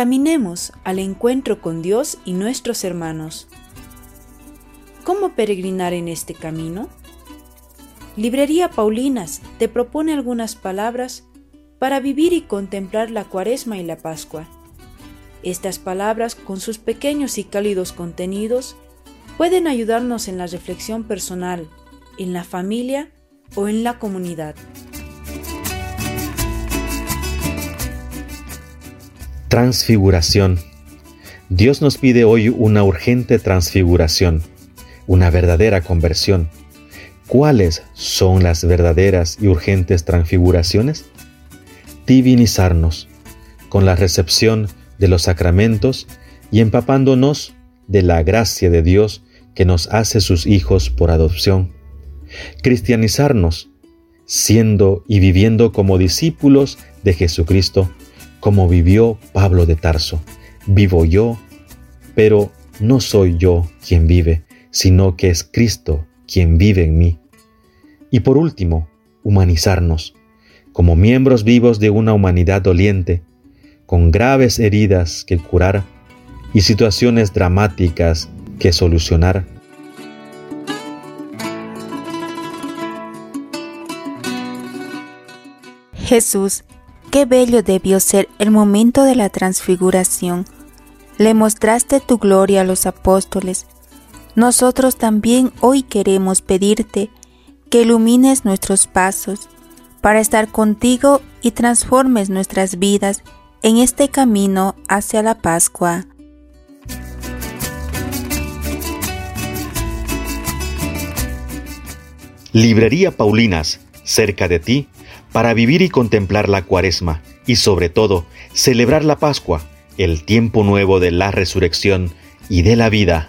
caminemos al encuentro con Dios y nuestros hermanos. ¿Cómo peregrinar en este camino? Librería Paulinas te propone algunas palabras para vivir y contemplar la cuaresma y la Pascua. Estas palabras, con sus pequeños y cálidos contenidos, pueden ayudarnos en la reflexión personal, en la familia o en la comunidad. Transfiguración. Dios nos pide hoy una urgente transfiguración, una verdadera conversión. ¿Cuáles son las verdaderas y urgentes transfiguraciones? Divinizarnos con la recepción de los sacramentos y empapándonos de la gracia de Dios que nos hace sus hijos por adopción. Cristianizarnos, siendo y viviendo como discípulos de Jesucristo, como vivió Pablo de Tarso. Vivo yo, pero no soy yo quien vive, sino que es Cristo quien vive en mí. Y por último, humanizarnos, como miembros vivos de una humanidad doliente, con graves heridas que curar y situaciones dramáticas que solucionar. Jesús, qué bello debió ser el momento de la transfiguración. Le mostraste tu gloria a los apóstoles. Nosotros también hoy queremos pedirte que ilumines nuestros pasos para estar contigo y transformes nuestras vidas en este camino hacia la Pascua. Librería Paulinas, cerca de ti, para vivir y contemplar la cuaresma y sobre todo celebrar la Pascua, el tiempo nuevo de la resurrección y de la vida.